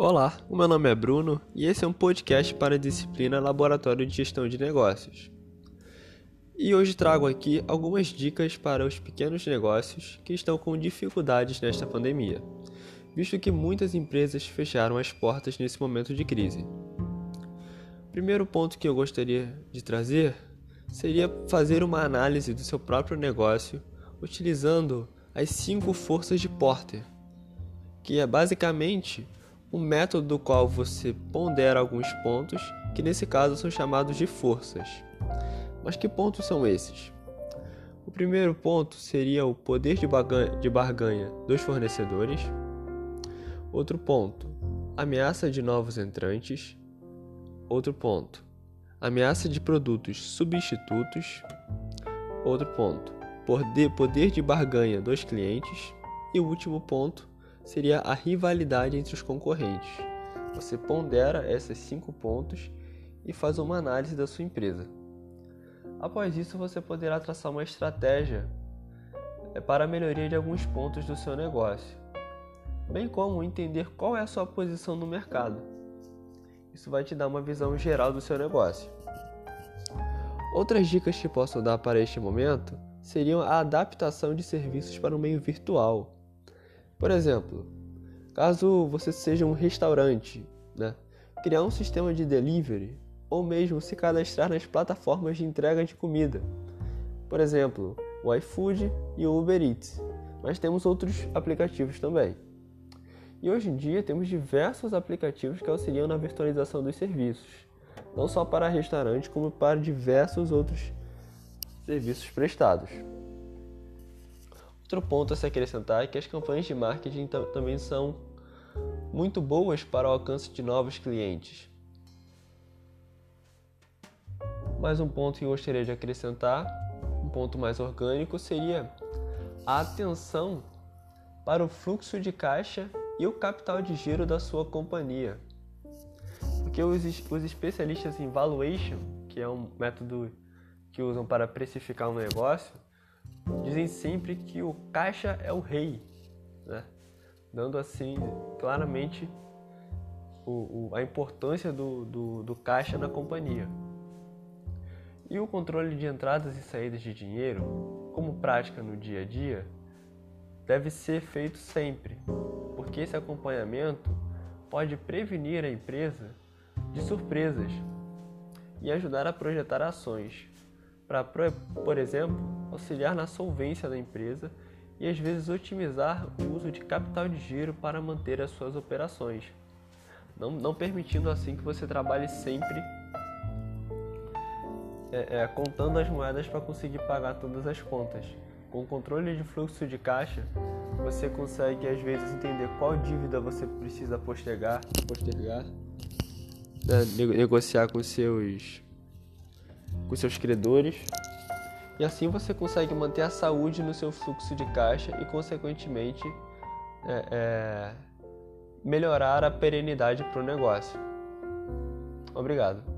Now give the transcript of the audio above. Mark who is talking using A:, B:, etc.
A: Olá, o meu nome é Bruno e esse é um podcast para a disciplina Laboratório de Gestão de Negócios. E hoje trago aqui algumas dicas para os pequenos negócios que estão com dificuldades nesta pandemia, visto que muitas empresas fecharam as portas nesse momento de crise. O primeiro ponto que eu gostaria de trazer seria fazer uma análise do seu próprio negócio utilizando as cinco forças de Porter, que é basicamente um método do qual você pondera alguns pontos, que nesse caso são chamados de forças. Mas que pontos são esses? O primeiro ponto seria o poder de barganha dos fornecedores. Outro ponto, ameaça de novos entrantes. Outro ponto, ameaça de produtos substitutos. Outro ponto, poder de barganha dos clientes. E o último ponto, seria a rivalidade entre os concorrentes. Você pondera esses cinco pontos e faz uma análise da sua empresa. Após isso, você poderá traçar uma estratégia é, para a melhoria de alguns pontos do seu negócio, bem como entender qual é a sua posição no mercado. Isso vai te dar uma visão geral do seu negócio. Outras dicas que posso dar para este momento seriam a adaptação de serviços para o meio virtual por exemplo, caso você seja um restaurante, né? criar um sistema de delivery ou mesmo se cadastrar nas plataformas de entrega de comida. Por exemplo, o iFood e o Uber Eats, mas temos outros aplicativos também. E hoje em dia temos diversos aplicativos que auxiliam na virtualização dos serviços, não só para restaurantes, como para diversos outros serviços prestados. Outro ponto a se acrescentar é que as campanhas de marketing também são muito boas para o alcance de novos clientes. Mais um ponto que eu gostaria de acrescentar, um ponto mais orgânico, seria a atenção para o fluxo de caixa e o capital de giro da sua companhia. Porque os, os especialistas em valuation, que é um método que usam para precificar um negócio, dizem sempre que o caixa é o rei, né? dando assim claramente o, o, a importância do, do, do caixa na companhia. E o controle de entradas e saídas de dinheiro, como prática no dia a dia, deve ser feito sempre, porque esse acompanhamento pode prevenir a empresa de surpresas e ajudar a projetar ações para, por exemplo, auxiliar na solvência da empresa e às vezes otimizar o uso de capital de giro para manter as suas operações, não, não permitindo assim que você trabalhe sempre é, é, contando as moedas para conseguir pagar todas as contas. Com o controle de fluxo de caixa, você consegue às vezes entender qual dívida você precisa postergar, postergar né, negociar com seus com seus credores. E assim você consegue manter a saúde no seu fluxo de caixa e, consequentemente, é, é, melhorar a perenidade para o negócio. Obrigado.